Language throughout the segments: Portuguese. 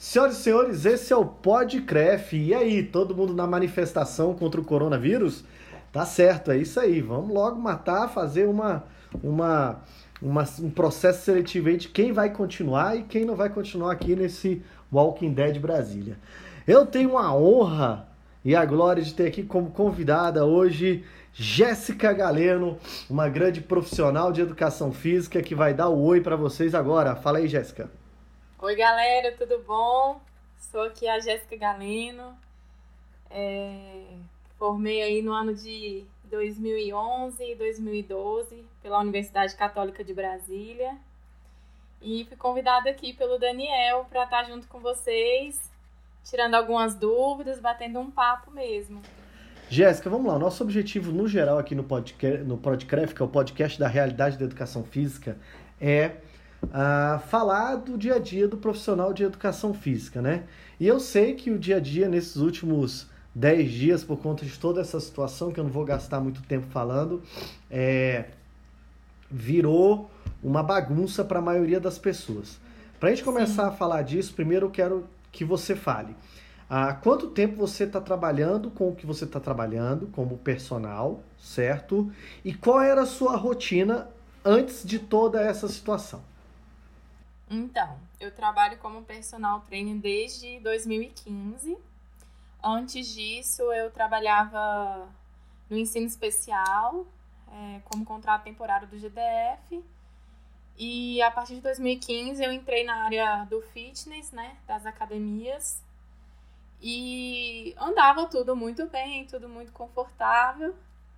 Senhoras e senhores, esse é o Podcref. E aí, todo mundo na manifestação contra o coronavírus? Tá certo, é isso aí. Vamos logo matar, fazer uma, uma, uma, um processo seletivo aí de quem vai continuar e quem não vai continuar aqui nesse Walking Dead Brasília. Eu tenho a honra e a glória de ter aqui como convidada hoje Jéssica Galeno, uma grande profissional de educação física que vai dar o oi para vocês agora. Fala aí, Jéssica. Oi, galera, tudo bom? Sou aqui a Jéssica Galeno. É, formei aí no ano de 2011 e 2012 pela Universidade Católica de Brasília. E fui convidada aqui pelo Daniel para estar junto com vocês, tirando algumas dúvidas, batendo um papo mesmo. Jéssica, vamos lá. Nosso objetivo, no geral, aqui no podcast, no Podcraft, que é o podcast da realidade da educação física, é uh, falar do dia a dia do profissional de educação física, né? E eu sei que o dia a dia, nesses últimos 10 dias, por conta de toda essa situação, que eu não vou gastar muito tempo falando, é, virou uma bagunça para a maioria das pessoas. Para a gente começar Sim. a falar disso, primeiro eu quero que você fale. Há quanto tempo você está trabalhando com o que você está trabalhando como personal, certo? E qual era a sua rotina antes de toda essa situação? Então, eu trabalho como personal trainer desde 2015. Antes disso, eu trabalhava no ensino especial, é, como contrato temporário do GDF. E a partir de 2015 eu entrei na área do fitness, né, das academias. E andava tudo muito bem, tudo muito confortável,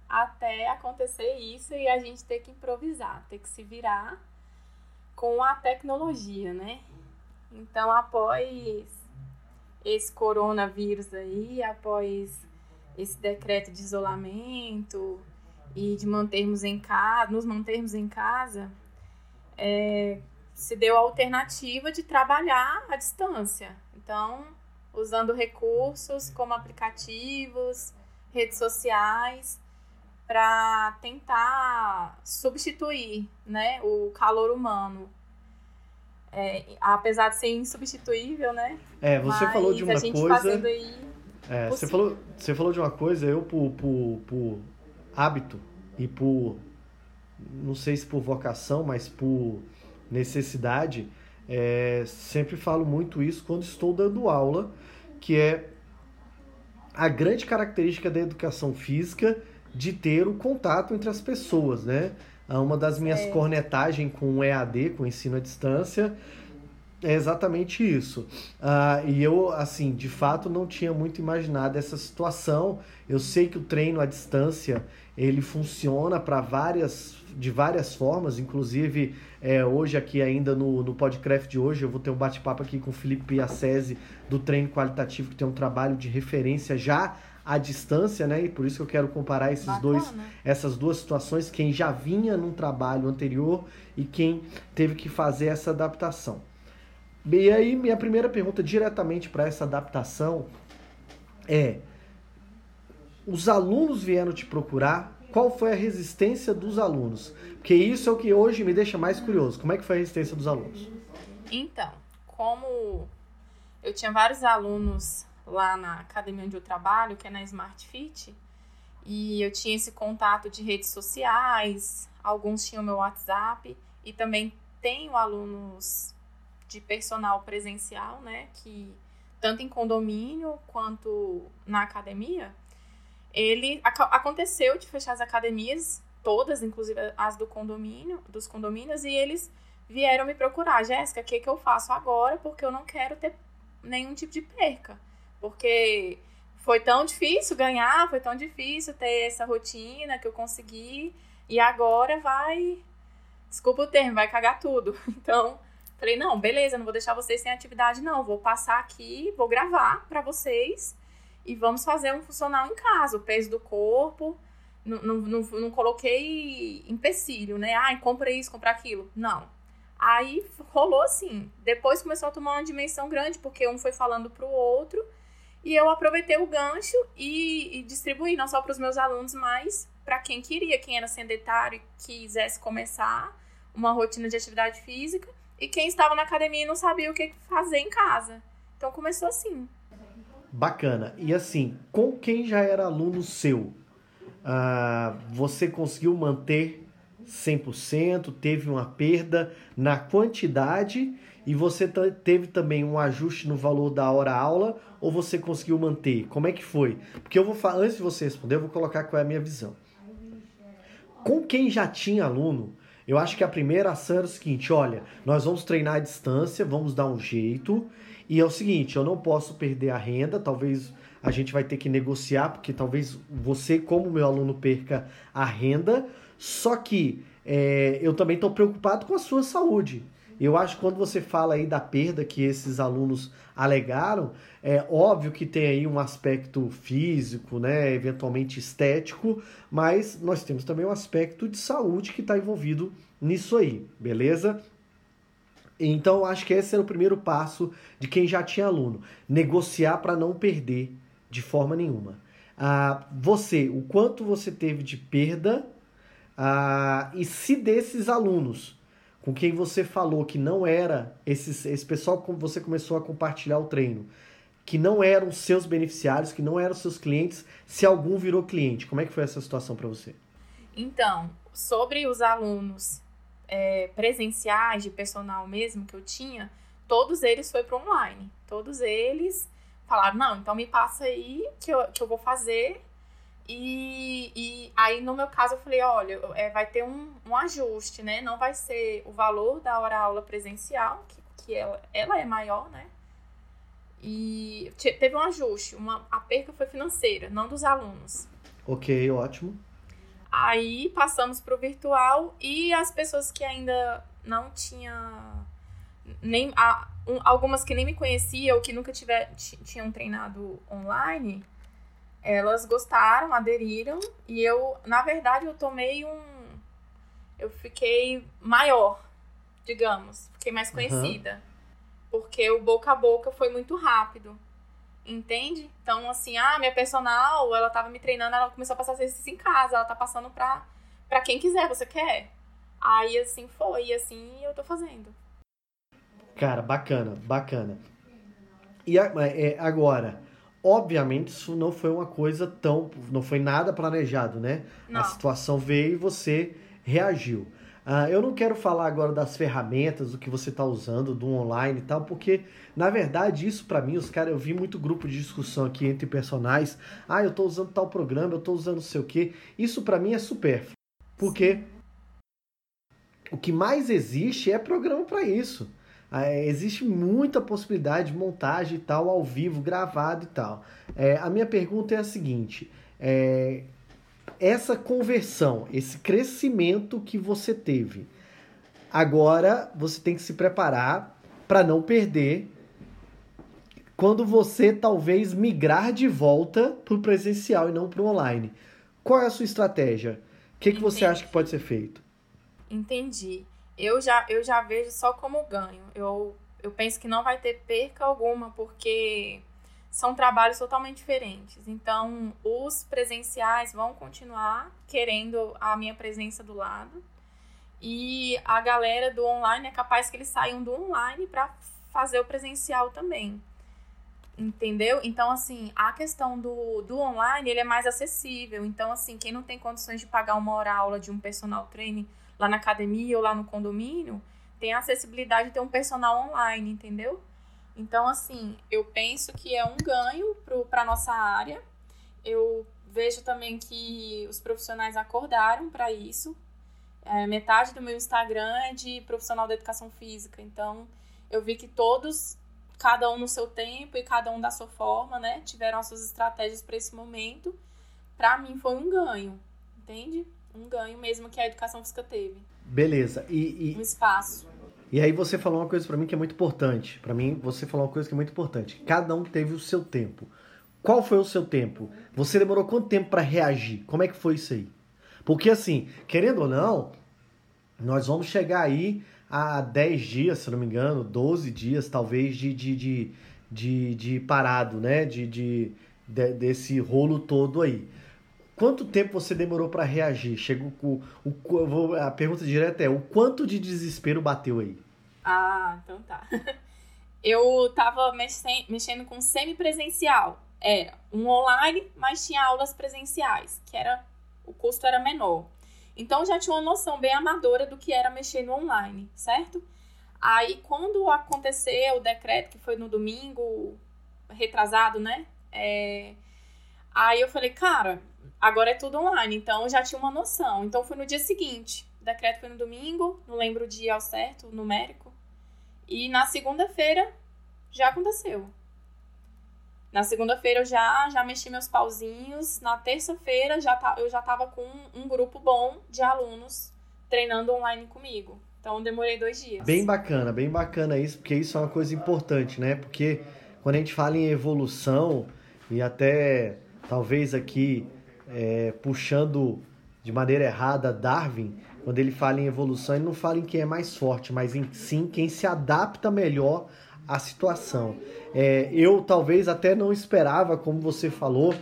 até acontecer isso e a gente ter que improvisar, ter que se virar com a tecnologia, né? Então, após esse coronavírus aí, após esse decreto de isolamento e de mantermos em casa, nos mantermos em casa, é, se deu a alternativa de trabalhar à distância. Então, usando recursos como aplicativos, redes sociais, para tentar substituir né, o calor humano. É, apesar de ser insubstituível, né? É, você Mas falou de uma coisa. É, você falou, você falou de uma coisa, eu por, por, por hábito e por não sei se por vocação, mas por necessidade, é, sempre falo muito isso quando estou dando aula, que é a grande característica da educação física de ter o contato entre as pessoas, né? Uma das minhas é. cornetagens com o EAD, com o ensino à distância, é exatamente isso. Uh, e eu, assim, de fato não tinha muito imaginado essa situação. Eu sei que o treino à distância ele funciona para várias de várias formas, inclusive é, hoje aqui ainda no, no podcast de hoje eu vou ter um bate-papo aqui com o Felipe Piacese do treino qualitativo que tem um trabalho de referência já à distância, né? E por isso que eu quero comparar esses Bacana. dois, essas duas situações, quem já vinha num trabalho anterior e quem teve que fazer essa adaptação. E aí, minha primeira pergunta diretamente para essa adaptação é: os alunos vieram te procurar? Qual foi a resistência dos alunos? Porque isso é o que hoje me deixa mais curioso. Como é que foi a resistência dos alunos? Então, como eu tinha vários alunos lá na academia onde eu trabalho, que é na Smart Fit, e eu tinha esse contato de redes sociais, alguns tinham meu WhatsApp, e também tenho alunos de personal presencial, né, que tanto em condomínio quanto na academia, ele aconteceu de fechar as academias todas, inclusive as do condomínio, dos condomínios, e eles vieram me procurar, Jéssica, o que, que eu faço agora? Porque eu não quero ter nenhum tipo de perca. Porque foi tão difícil ganhar, foi tão difícil ter essa rotina que eu consegui, e agora vai. Desculpa o termo, vai cagar tudo. Então, Falei, não, beleza, não vou deixar vocês sem atividade, não. Vou passar aqui, vou gravar para vocês e vamos fazer um funcional em casa. O peso do corpo. Não, não, não, não coloquei empecilho, né? Ai, compra isso, compra aquilo. Não. Aí rolou assim. Depois começou a tomar uma dimensão grande, porque um foi falando pro outro. E eu aproveitei o gancho e, e distribuí, não só para os meus alunos, mas para quem queria, quem era sedentário e quisesse começar uma rotina de atividade física e quem estava na academia e não sabia o que fazer em casa. Então começou assim. Bacana. E assim, com quem já era aluno seu, uh, você conseguiu manter 100%? Teve uma perda na quantidade e você teve também um ajuste no valor da hora aula ou você conseguiu manter? Como é que foi? Porque eu vou falar, antes de você responder, eu vou colocar qual é a minha visão. Com quem já tinha aluno, eu acho que a primeira ação era o seguinte: olha, nós vamos treinar à distância, vamos dar um jeito. E é o seguinte, eu não posso perder a renda, talvez a gente vai ter que negociar, porque talvez você, como meu aluno, perca a renda. Só que é, eu também estou preocupado com a sua saúde. Eu acho que quando você fala aí da perda que esses alunos alegaram, é óbvio que tem aí um aspecto físico, né, eventualmente estético, mas nós temos também um aspecto de saúde que está envolvido nisso aí, beleza? Então, acho que esse era o primeiro passo de quem já tinha aluno: negociar para não perder de forma nenhuma. Ah, você, o quanto você teve de perda ah, e se desses alunos com quem você falou que não era esses, esse pessoal que você começou a compartilhar o treino, que não eram seus beneficiários, que não eram seus clientes, se algum virou cliente. Como é que foi essa situação para você? Então, sobre os alunos é, presenciais, de personal mesmo que eu tinha, todos eles foi para online. Todos eles falaram, não, então me passa aí que eu, que eu vou fazer e, e aí, no meu caso, eu falei, olha, é, vai ter um, um ajuste, né? Não vai ser o valor da hora-aula presencial, que, que ela, ela é maior, né? E teve um ajuste, uma, a perca foi financeira, não dos alunos. Ok, ótimo. Aí passamos para o virtual e as pessoas que ainda não tinham nem a, um, algumas que nem me conheciam ou que nunca tiver, tinham treinado online, elas gostaram, aderiram e eu, na verdade, eu tomei um. Eu fiquei maior, digamos, fiquei mais conhecida. Uhum. Porque o boca a boca foi muito rápido. Entende? Então, assim, ah, minha personal, ela tava me treinando, ela começou a passar exercício em casa, ela tá passando pra, pra quem quiser, você quer? Aí, assim, foi, e assim eu tô fazendo. Cara, bacana, bacana. E é, agora, Obviamente, isso não foi uma coisa tão. Não foi nada planejado, né? Não. A situação veio e você reagiu. Uh, eu não quero falar agora das ferramentas, do que você está usando, do online e tal, porque, na verdade, isso para mim, os caras, eu vi muito grupo de discussão aqui entre personagens. Ah, eu estou usando tal programa, eu estou usando não sei o quê. Isso para mim é supérfluo. Porque o que mais existe é programa para isso. É, existe muita possibilidade de montagem e tal, ao vivo, gravado e tal. É, a minha pergunta é a seguinte: é, essa conversão, esse crescimento que você teve, agora você tem que se preparar para não perder quando você talvez migrar de volta para o presencial e não para o online. Qual é a sua estratégia? O que, que você acha que pode ser feito? Entendi eu já, eu já vejo só como ganho. Eu, eu penso que não vai ter perca alguma, porque são trabalhos totalmente diferentes. Então, os presenciais vão continuar querendo a minha presença do lado. E a galera do online é capaz que eles saiam do online para fazer o presencial também. Entendeu? Então, assim, a questão do, do online, ele é mais acessível. Então, assim, quem não tem condições de pagar uma hora aula de um personal training lá na academia ou lá no condomínio, tem a acessibilidade de ter um personal online, entendeu? Então, assim, eu penso que é um ganho para a nossa área. Eu vejo também que os profissionais acordaram para isso. É, metade do meu Instagram é de profissional da educação física. Então, eu vi que todos, cada um no seu tempo e cada um da sua forma, né, tiveram as suas estratégias para esse momento. Para mim, foi um ganho, entende? Um ganho mesmo que a educação física teve. Beleza. E, e... um espaço. E aí você falou uma coisa para mim que é muito importante. Para mim, você falou uma coisa que é muito importante. Cada um teve o seu tempo. Qual foi o seu tempo? Você demorou quanto tempo para reagir? Como é que foi isso aí? Porque assim, querendo ou não, nós vamos chegar aí a 10 dias, se não me engano, 12 dias talvez de, de, de, de, de parado, né? De, de, de, desse rolo todo aí. Quanto tempo você demorou para reagir? Chegou com o, vou, a pergunta direta é: o quanto de desespero bateu aí? Ah, então tá. eu estava mexendo com semipresencial. Era um online, mas tinha aulas presenciais, que era o custo era menor. Então já tinha uma noção bem amadora do que era mexer no online, certo? Aí quando aconteceu o decreto, que foi no domingo retrasado, né? É... Aí eu falei, cara, agora é tudo online, então já tinha uma noção. Então foi no dia seguinte. O decreto foi no domingo, não lembro o dia ao certo, o numérico. E na segunda-feira já aconteceu. Na segunda-feira eu já, já mexi meus pauzinhos. Na terça-feira já tá, eu já estava com um, um grupo bom de alunos treinando online comigo. Então demorei dois dias. Bem bacana, bem bacana isso, porque isso é uma coisa importante, né? Porque quando a gente fala em evolução e até talvez aqui é, puxando de maneira errada Darwin, quando ele fala em evolução, ele não fala em quem é mais forte, mas em sim quem se adapta melhor à situação. É, eu talvez até não esperava, como você falou,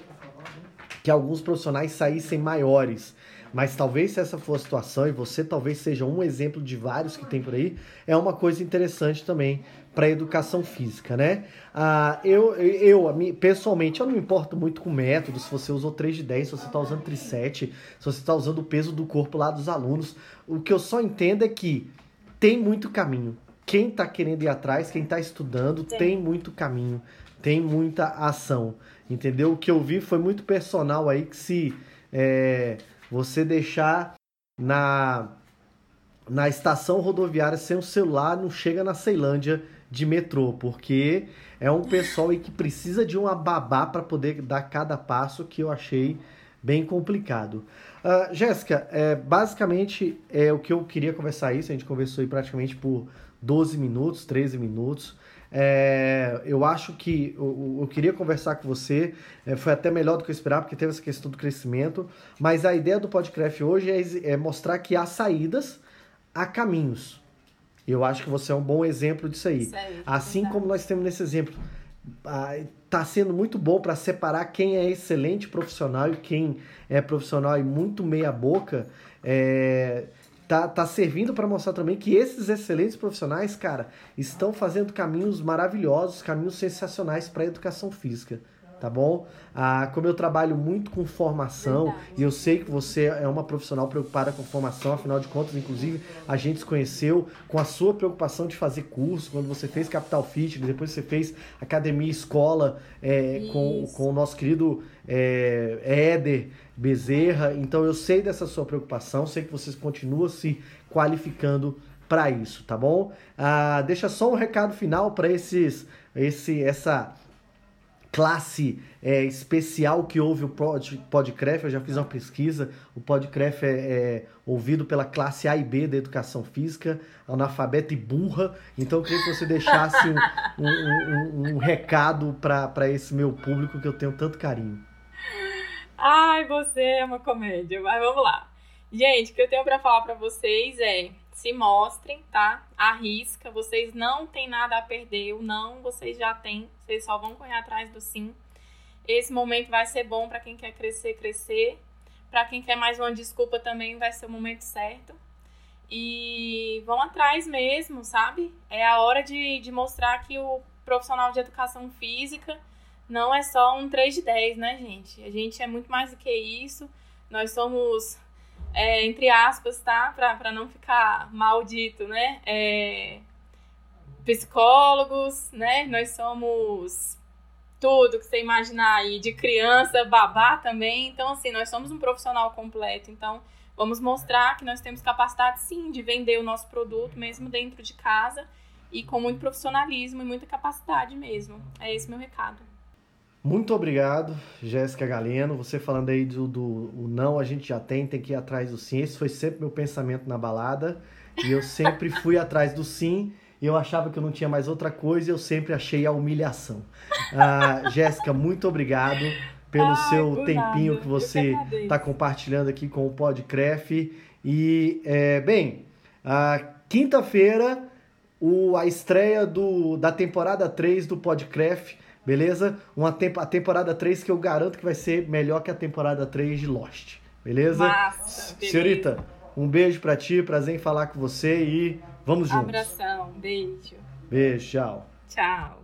que alguns profissionais saíssem maiores. Mas talvez se essa for a situação, e você talvez seja um exemplo de vários que tem por aí, é uma coisa interessante também para educação física, né? Ah, eu, eu, pessoalmente, eu não me importo muito com método, se você usou 3 de 10, se você está usando 3 7, se você está usando o peso do corpo lá dos alunos. O que eu só entendo é que tem muito caminho. Quem está querendo ir atrás, quem está estudando, Sim. tem muito caminho, tem muita ação, entendeu? O que eu vi foi muito personal aí que se é, você deixar na na estação rodoviária sem o celular, não chega na Ceilândia de metrô, porque é um pessoal aí que precisa de uma babá para poder dar cada passo que eu achei bem complicado. Uh, Jéssica, é, basicamente é o que eu queria conversar isso, a gente conversou aí praticamente por 12 minutos, 13 minutos. É, eu acho que eu, eu, queria conversar com você, é, foi até melhor do que eu esperava, porque teve essa questão do crescimento, mas a ideia do podcast hoje é, é mostrar que há saídas, há caminhos. Eu acho que você é um bom exemplo disso aí. aí assim como nós temos nesse exemplo, está sendo muito bom para separar quem é excelente profissional e quem é profissional e muito meia boca. É, tá, tá servindo para mostrar também que esses excelentes profissionais, cara, estão fazendo caminhos maravilhosos, caminhos sensacionais para a educação física tá bom? Ah, como eu trabalho muito com formação Verdade. e eu sei que você é uma profissional preocupada com formação, afinal de contas, inclusive, a gente se conheceu com a sua preocupação de fazer curso, quando você fez Capital Fitness, depois você fez academia escola é, com, com o nosso querido é, Éder Bezerra. Então eu sei dessa sua preocupação, sei que você continua se qualificando para isso, tá bom? Ah, deixa só um recado final para esses, esse, essa classe é, especial que ouve o pod, Podcref, eu já fiz uma pesquisa, o Podcref é, é, ouvido pela classe A e B da educação física, analfabeta e burra, então eu queria que você deixasse um, um, um, um recado para esse meu público que eu tenho tanto carinho. Ai, você é uma comédia, mas vamos lá. Gente, o que eu tenho para falar para vocês é se mostrem, tá? Arrisca, vocês não têm nada a perder, o não vocês já têm, vocês só vão correr atrás do sim. Esse momento vai ser bom para quem quer crescer, crescer. Para quem quer mais uma desculpa também vai ser o momento certo. E vão atrás mesmo, sabe? É a hora de, de mostrar que o profissional de educação física não é só um 3 de 10, né, gente? A gente é muito mais do que isso. Nós somos é, entre aspas, tá? Para não ficar maldito, né? É, psicólogos, né? Nós somos tudo que você imaginar aí, de criança, babá também. Então, assim, nós somos um profissional completo. Então, vamos mostrar que nós temos capacidade, sim, de vender o nosso produto, mesmo dentro de casa, e com muito profissionalismo e muita capacidade mesmo. É esse meu recado. Muito obrigado, Jéssica Galeno. Você falando aí do, do não, a gente já tem, tem que ir atrás do sim. Esse foi sempre meu pensamento na balada. E eu sempre fui atrás do sim. E eu achava que eu não tinha mais outra coisa e eu sempre achei a humilhação. Ah, Jéssica, muito obrigado pelo Ai, seu tempinho nada. que você está compartilhando aqui com o Podcref. E, é, bem, quinta-feira, a estreia do, da temporada 3 do Podcref beleza? Uma temp a temporada 3 que eu garanto que vai ser melhor que a temporada 3 de Lost, beleza? Massa, Senhorita, um beijo pra ti, prazer em falar com você e vamos juntos. Abração, beijo. Beijo, tchau. Tchau.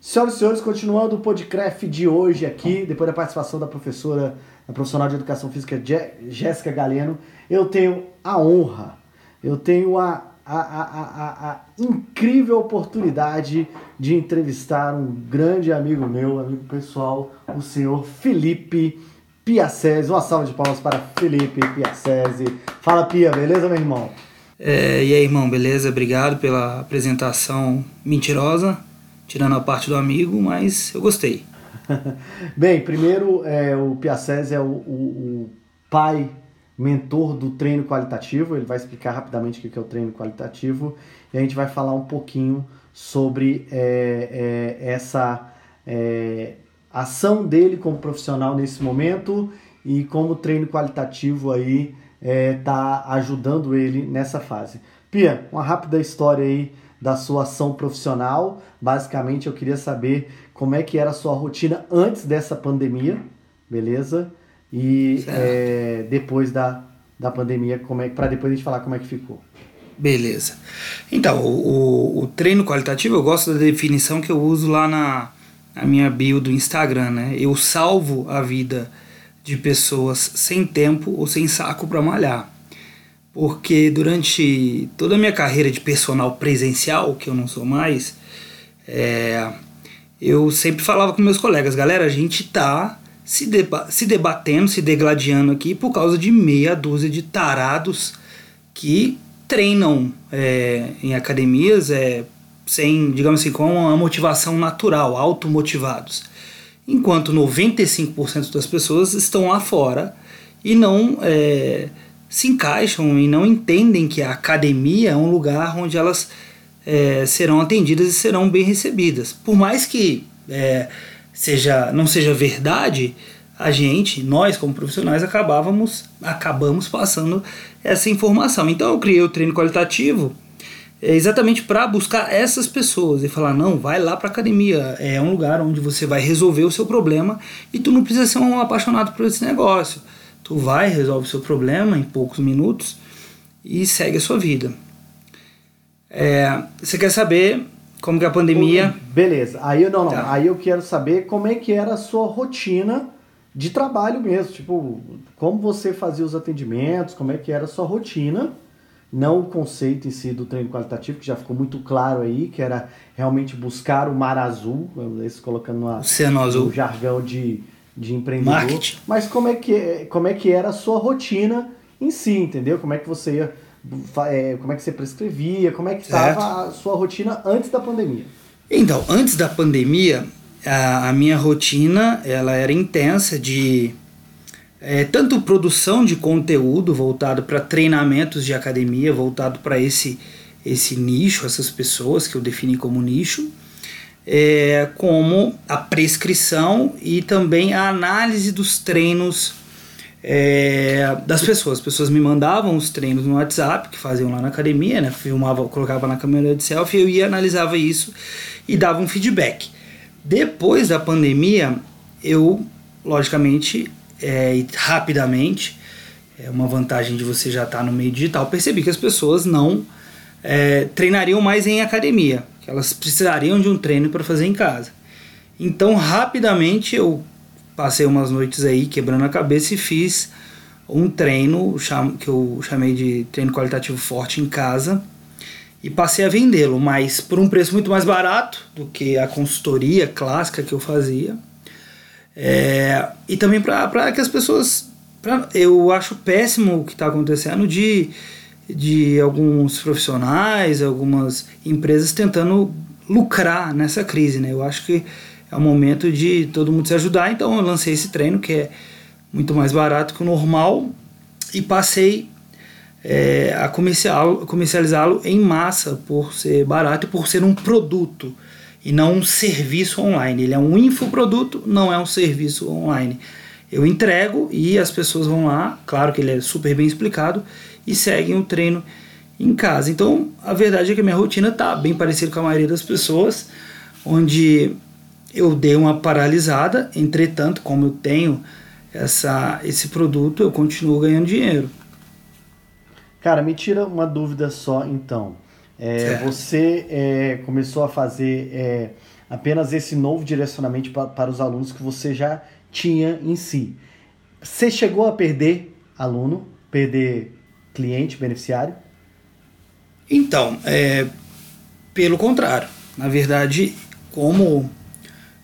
Senhoras e senhores, continuando o podcast de hoje aqui, depois da participação da professora, da profissional de educação física Jéssica Galeno, eu tenho a honra, eu tenho a, a, a, a, incrível oportunidade de entrevistar um grande amigo meu, amigo pessoal, o senhor Felipe Piacese. Uma salva de palmas para Felipe Piacese. Fala, Pia, beleza, meu irmão? É, e aí, irmão, beleza? Obrigado pela apresentação mentirosa tirando a parte do amigo, mas eu gostei. Bem, primeiro, é, o Piacese é o, o, o, pai, mentor do treino qualitativo. Ele vai explicar rapidamente o que é o treino qualitativo e a gente vai falar um pouquinho sobre é, é, essa é, ação dele como profissional nesse momento e como o treino qualitativo aí está é, ajudando ele nessa fase. Pia, uma rápida história aí da sua ação profissional. Basicamente, eu queria saber como é que era a sua rotina antes dessa pandemia, beleza? E é, depois da, da pandemia, como é para depois a gente falar como é que ficou. Beleza. Então, o, o, treino qualitativo, eu gosto da definição que eu uso lá na, na minha bio do Instagram, né? Eu salvo a vida de pessoas sem tempo ou sem saco para malhar porque durante toda a minha carreira de personal presencial, que eu não sou mais, é, eu sempre falava com meus colegas, galera, a gente tá se, deba se debatendo, se degladiando aqui por causa de meia dúzia de tarados que treinam é, em academias é, sem, digamos assim, com uma motivação natural, automotivados. Enquanto 95% das pessoas estão lá fora e não é, se encaixam e não entendem que a academia é um lugar onde elas é, serão atendidas e serão bem recebidas. Por mais que é, seja, não seja verdade, a gente, nós como profissionais, acabávamos, acabamos passando essa informação. Então eu criei o treino qualitativo é, exatamente para buscar essas pessoas e falar não, vai lá para academia, é um lugar onde você vai resolver o seu problema e tu não precisa ser um apaixonado por esse negócio. Tu vai, resolve o seu problema em poucos minutos e segue a sua vida. É, você quer saber como que a pandemia. Beleza. Aí não, não. Tá. Aí eu quero saber como é que era a sua rotina de trabalho mesmo. Tipo, como você fazia os atendimentos, como é que era a sua rotina. Não o conceito em si do treino qualitativo, que já ficou muito claro aí, que era realmente buscar o mar azul, esse colocando no azul. jargão de, de empreendedor. Marketing. Mas como é, que, como é que era a sua rotina em si, entendeu? Como é que você ia, é, como é que você prescrevia, como é que estava a sua rotina antes da pandemia? Então, antes da pandemia, a, a minha rotina ela era intensa de é, tanto produção de conteúdo voltado para treinamentos de academia, voltado para esse, esse nicho, essas pessoas que eu defini como nicho, é, como a prescrição e também a análise dos treinos é, das pessoas. As pessoas me mandavam os treinos no WhatsApp, que faziam lá na academia, né? Filmava, colocava na câmera de selfie, eu ia, analisava isso e dava um feedback. Depois da pandemia, eu, logicamente, é, e rapidamente, é uma vantagem de você já estar tá no meio digital, percebi que as pessoas não é, treinariam mais em academia que elas precisariam de um treino para fazer em casa. Então, rapidamente eu passei umas noites aí quebrando a cabeça e fiz um treino que eu chamei de treino qualitativo forte em casa e passei a vendê-lo, mas por um preço muito mais barato do que a consultoria clássica que eu fazia. É, e também para que as pessoas. Pra, eu acho péssimo o que está acontecendo de de alguns profissionais, algumas empresas tentando lucrar nessa crise, né? Eu acho que é o momento de todo mundo se ajudar, então eu lancei esse treino que é muito mais barato que o normal e passei é, a comercializá-lo em massa por ser barato e por ser um produto e não um serviço online. Ele é um infoproduto, não é um serviço online. Eu entrego e as pessoas vão lá, claro que ele é super bem explicado, e seguem o treino em casa. Então, a verdade é que a minha rotina está bem parecida com a maioria das pessoas, onde eu dei uma paralisada, entretanto, como eu tenho essa, esse produto, eu continuo ganhando dinheiro. Cara, me tira uma dúvida só então. É, você é, começou a fazer é, apenas esse novo direcionamento para, para os alunos que você já tinha em si. Você chegou a perder aluno, perder cliente, beneficiário? Então, é, pelo contrário. Na verdade, como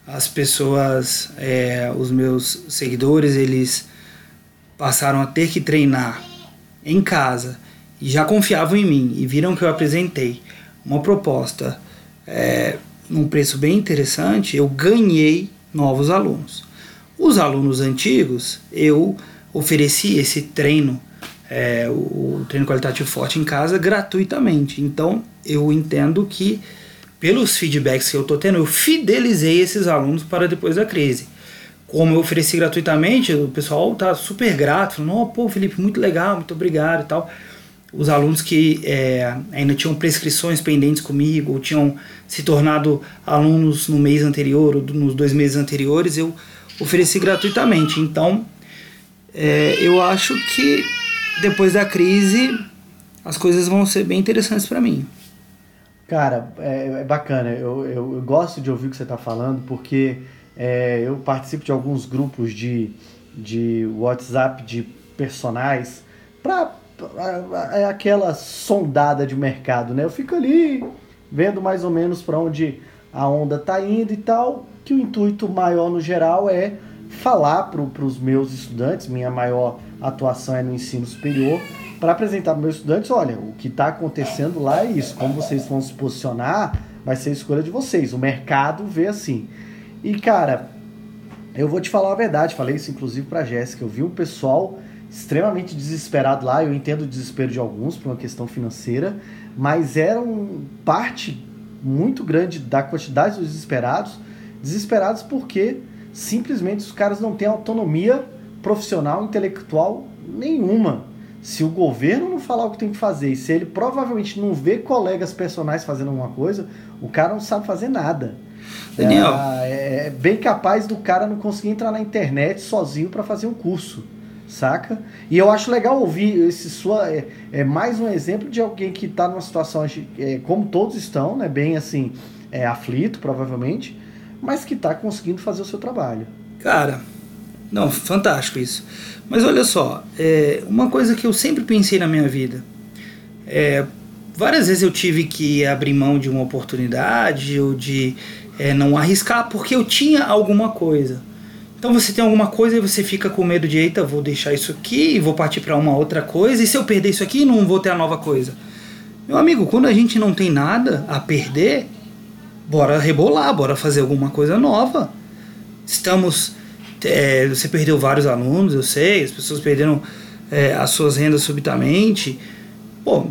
as pessoas, é, os meus seguidores, eles passaram a ter que treinar em casa e já confiavam em mim e viram que eu apresentei uma proposta é, num preço bem interessante, eu ganhei novos alunos. Os alunos antigos, eu ofereci esse treino, é, o, o treino qualitativo forte em casa, gratuitamente. Então, eu entendo que, pelos feedbacks que eu estou tendo, eu fidelizei esses alunos para depois da crise. Como eu ofereci gratuitamente, o pessoal tá super grato, falando, oh, pô, Felipe, muito legal, muito obrigado e tal os alunos que é, ainda tinham prescrições pendentes comigo, ou tinham se tornado alunos no mês anterior ou nos dois meses anteriores, eu ofereci gratuitamente. Então, é, eu acho que depois da crise as coisas vão ser bem interessantes para mim. Cara, é, é bacana. Eu, eu, eu, gosto de ouvir o que você está falando, porque é, eu participo de alguns grupos de, de WhatsApp de personagens para é aquela sondada de mercado, né? Eu fico ali vendo mais ou menos para onde a onda tá indo e tal, que o intuito maior no geral é falar para os meus estudantes, minha maior atuação é no ensino superior, para apresentar para meus estudantes, olha, o que está acontecendo lá é isso, como vocês vão se posicionar, vai ser a escolha de vocês, o mercado vê assim. E cara, eu vou te falar a verdade, falei isso inclusive para Jéssica, eu vi um pessoal extremamente desesperado lá. Eu entendo o desespero de alguns por uma questão financeira, mas era um parte muito grande da quantidade dos desesperados, desesperados porque simplesmente os caras não têm autonomia profissional, intelectual nenhuma. Se o governo não falar o que tem que fazer, e se ele provavelmente não vê colegas personagens fazendo alguma coisa, o cara não sabe fazer nada. Daniel. É, é bem capaz do cara não conseguir entrar na internet sozinho para fazer um curso saca? E eu acho legal ouvir esse sua é, é mais um exemplo de alguém que está numa situação é, como todos estão, né, bem assim é, aflito provavelmente, mas que está conseguindo fazer o seu trabalho. Cara, não, fantástico isso. Mas olha só, é, uma coisa que eu sempre pensei na minha vida, é, várias vezes eu tive que abrir mão de uma oportunidade ou de é, não arriscar porque eu tinha alguma coisa. Então você tem alguma coisa e você fica com medo de, eita, vou deixar isso aqui e vou partir para uma outra coisa, e se eu perder isso aqui, não vou ter a nova coisa. Meu amigo, quando a gente não tem nada a perder, bora rebolar, bora fazer alguma coisa nova. Estamos. É, você perdeu vários alunos, eu sei, as pessoas perderam é, as suas rendas subitamente. Pô,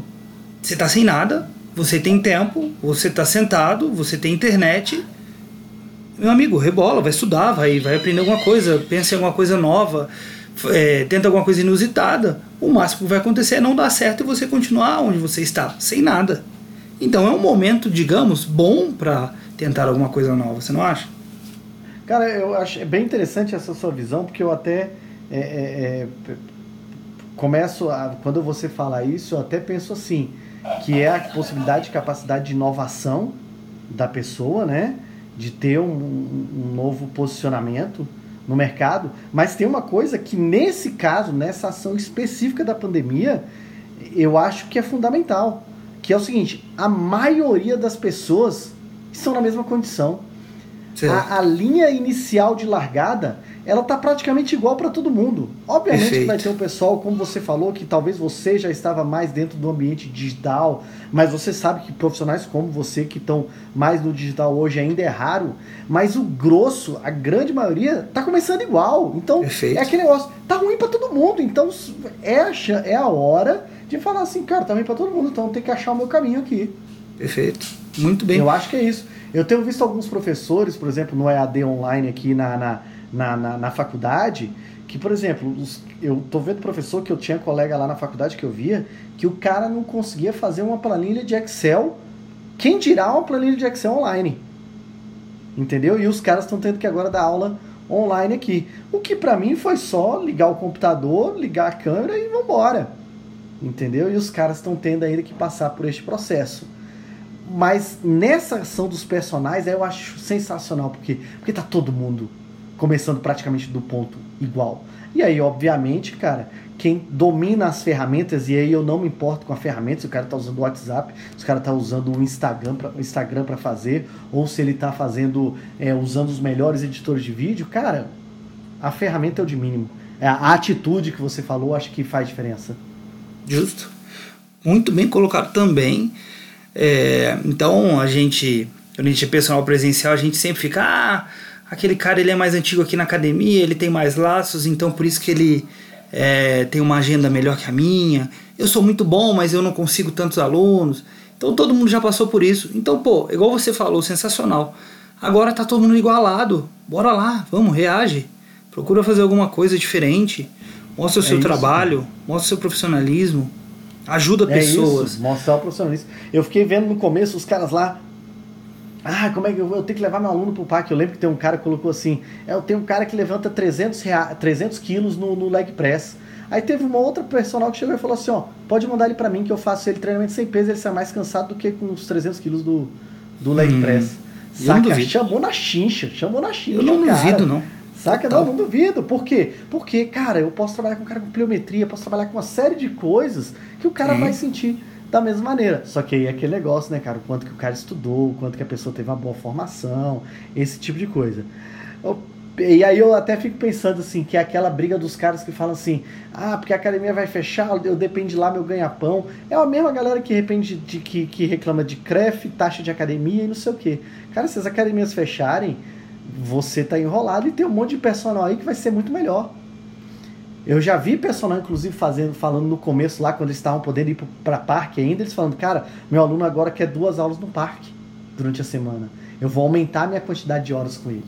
você está sem nada, você tem tempo, você está sentado, você tem internet meu amigo, rebola, vai estudar, vai, vai aprender alguma coisa, pensa em alguma coisa nova, é, tenta alguma coisa inusitada. O máximo que vai acontecer é não dar certo e você continuar onde você está, sem nada. Então é um momento, digamos, bom para tentar alguma coisa nova, você não acha? Cara, eu acho é bem interessante essa sua visão, porque eu até é, é, é começo a, quando você fala isso, eu até penso assim, que é a possibilidade de capacidade de inovação da pessoa, né? de ter um, um, novo posicionamento no mercado, mas tem uma coisa que nesse caso, nessa ação específica da pandemia, eu acho que é fundamental, que é o seguinte: a maioria das pessoas estão na mesma condição. A, a, linha inicial de largada ela tá praticamente igual para todo mundo. Obviamente Perfeito. que vai ter um pessoal, como você falou, que talvez você já estava mais dentro do ambiente digital, mas você sabe que profissionais como você que estão mais no digital hoje ainda é raro, mas o grosso, a grande maioria, tá começando igual. Então, Perfeito. é aquele negócio, tá ruim para todo mundo. Então, é a, é a hora de falar assim, cara, tá ruim para todo mundo, então tem que achar o meu caminho aqui. Perfeito. Muito bem. Eu acho que é isso. Eu tenho visto alguns professores, por exemplo, no EAD online aqui na, na na, na, na faculdade, que, por exemplo, os, eu tô vendo professor que eu tinha colega lá na faculdade que eu via, que o cara não conseguia fazer uma planilha de Excel, quem dirá uma planilha de Excel online? Entendeu? E os caras estão tendo que agora dar aula online aqui. O que para mim foi só ligar o computador, ligar a câmera e vambora. Entendeu? E os caras estão tendo ainda que passar por este processo. Mas nessa ação dos personagens eu acho sensacional, porque, porque tá todo mundo começando praticamente do ponto igual. E aí, obviamente, cara, quem domina as ferramentas, e aí eu não me importo com a ferramenta, se o cara tá usando o WhatsApp, se o cara tá usando o Instagram para Instagram fazer, ou se ele tá fazendo, é, usando os melhores editores de vídeo, cara, a ferramenta é o de mínimo. É a atitude que você falou, acho que faz diferença. Justo. Muito bem colocado também. É, então a gente, quando a gente é personal presencial, a gente sempre fica, ah, aquele cara ele é mais antigo aqui na academia, ele tem mais laços, então por isso que ele é, tem uma agenda melhor que a minha. Eu sou muito bom, mas eu não consigo tantos alunos. Então todo mundo já passou por isso. Então, pô, igual você falou, sensacional. Agora tá todo mundo igualado. Bora lá, vamos, reage. Procura fazer alguma coisa diferente. Mostra o seu é trabalho, mostra o seu profissionalismo. Ajuda é pessoas. Isso, mostrar o profissionalismo. Eu fiquei vendo no começo os caras lá. Ah, como é que eu, eu tenho que levar meu aluno pro parque? Eu lembro que tem um cara que colocou assim: é, eu tenho um cara que levanta 300, rea, 300 quilos no, no leg press. Aí teve uma outra personal que chegou e falou assim: ó, pode mandar ele para mim que eu faço ele treinamento sem peso, ele sai mais cansado do que com os 300 quilos do, do leg hum, press. Saca? Chamou na chincha, chamou na chincha. Eu não duvido, não. Saca? Não, não duvido. Por quê? Porque, cara, eu posso trabalhar com um cara com pliometria, posso trabalhar com uma série de coisas que o cara vai sentir da mesma maneira. Só que aí é aquele negócio, né, cara? O quanto que o cara estudou, o quanto que a pessoa teve uma boa formação, esse tipo de coisa. E aí eu até fico pensando assim, que é aquela briga dos caras que falam assim, ah, porque a academia vai fechar, eu depende lá meu ganha-pão. É a mesma galera que, arrepende de, que, que reclama de CREF, taxa de academia e não sei o quê. Cara, se as academias fecharem, você tá enrolado e tem um monte de personal aí que vai ser muito melhor. Eu já vi personal, inclusive, fazendo, falando no começo lá, quando eles estavam podendo ir para parque ainda, eles falando, cara, meu aluno agora quer duas aulas no parque durante a semana. Eu vou aumentar a minha quantidade de horas com ele.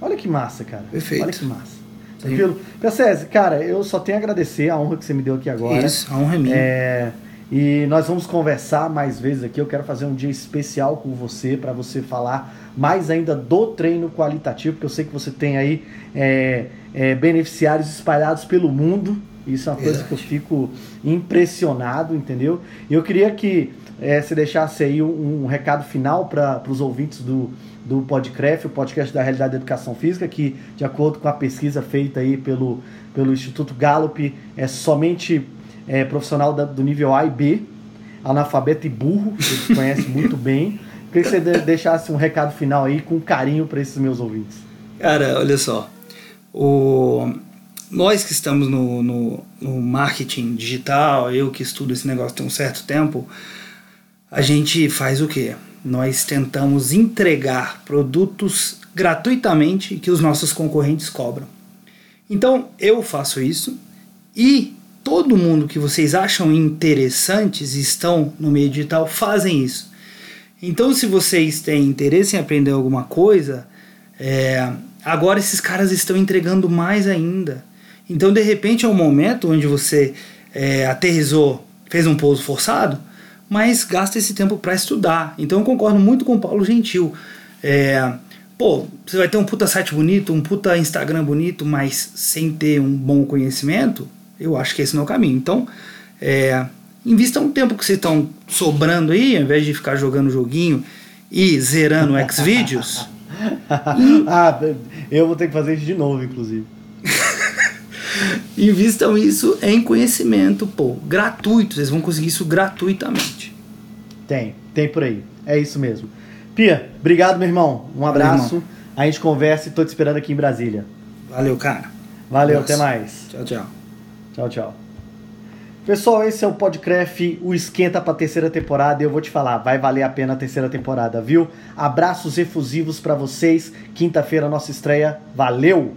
Olha que massa, cara. Perfeito. Olha que massa. Tranquilo? César, cara, eu só tenho a agradecer a honra que você me deu aqui agora. Isso, a honra é minha. É, e nós vamos conversar mais vezes aqui. Eu quero fazer um dia especial com você para você falar mais ainda do treino qualitativo, porque eu sei que você tem aí é, é, beneficiários espalhados pelo mundo. Isso é uma coisa que eu fico impressionado, entendeu? Eu queria que é, você deixasse aí um, um recado final para os ouvintes do, do Podcraft, o podcast da Realidade da Educação Física, que, de acordo com a pesquisa feita aí pelo, pelo Instituto Gallup, é somente é, profissional da, do nível A e B, analfabeto e burro, que conhece muito bem. Queria que você deixasse um recado final aí com carinho para esses meus ouvintes. Cara, olha só. O... Nós que estamos no, no, no marketing digital, eu que estudo esse negócio tem um certo tempo, a gente faz o quê? Nós tentamos entregar produtos gratuitamente que os nossos concorrentes cobram. Então eu faço isso e todo mundo que vocês acham interessantes estão no meio digital fazem isso. Então, se vocês têm interesse em aprender alguma coisa, é, agora esses caras estão entregando mais ainda. Então, de repente, é um momento onde você é, aterrizou, fez um pouso forçado, mas gasta esse tempo para estudar. Então, eu concordo muito com o Paulo Gentil. É, pô, você vai ter um puta site bonito, um puta Instagram bonito, mas sem ter um bom conhecimento, eu acho que esse não é o caminho. Então, é, invista um tempo que vocês estão sobrando aí, ao invés de ficar jogando joguinho e zerando Xvideos. ah, eu vou ter que fazer isso de novo, inclusive. Invistam isso em conhecimento, pô, gratuito. Vocês vão conseguir isso gratuitamente. Tem, tem por aí. É isso mesmo. Pia, obrigado, meu irmão. Um abraço. Valeu, a gente conversa e tô te esperando aqui em Brasília. Valeu, cara. Valeu, até mais. Tchau, tchau. Tchau, tchau. Pessoal, esse é o Podcraft, o esquenta para a terceira temporada. E eu vou te falar, vai valer a pena a terceira temporada, viu? Abraços efusivos para vocês. Quinta-feira, nossa estreia. Valeu!